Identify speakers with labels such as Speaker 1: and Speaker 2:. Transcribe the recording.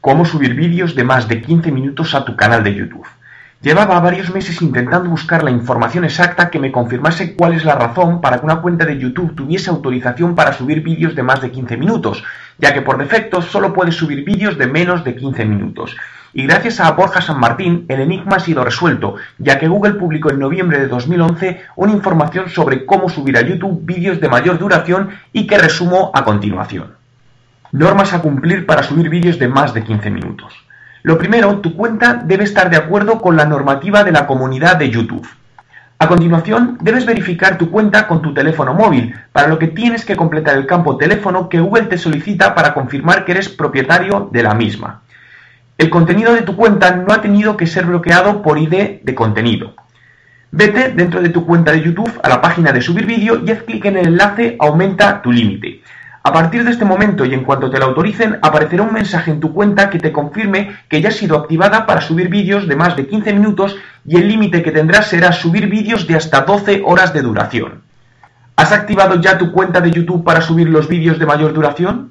Speaker 1: Cómo subir vídeos de más de 15 minutos a tu canal de YouTube. Llevaba varios meses intentando buscar la información exacta que me confirmase cuál es la razón para que una cuenta de YouTube tuviese autorización para subir vídeos de más de 15 minutos, ya que por defecto solo puedes subir vídeos de menos de 15 minutos. Y gracias a Borja San Martín, el enigma ha sido resuelto, ya que Google publicó en noviembre de 2011 una información sobre cómo subir a YouTube vídeos de mayor duración y que resumo a continuación. Normas a cumplir para subir vídeos de más de 15 minutos. Lo primero, tu cuenta debe estar de acuerdo con la normativa de la comunidad de YouTube. A continuación, debes verificar tu cuenta con tu teléfono móvil, para lo que tienes que completar el campo teléfono que Google te solicita para confirmar que eres propietario de la misma. El contenido de tu cuenta no ha tenido que ser bloqueado por ID de contenido. Vete dentro de tu cuenta de YouTube a la página de subir vídeo y haz clic en el enlace Aumenta tu límite. A partir de este momento y en cuanto te lo autoricen, aparecerá un mensaje en tu cuenta que te confirme que ya ha sido activada para subir vídeos de más de 15 minutos y el límite que tendrás será subir vídeos de hasta 12 horas de duración. ¿Has activado ya tu cuenta de YouTube para subir los vídeos de mayor duración?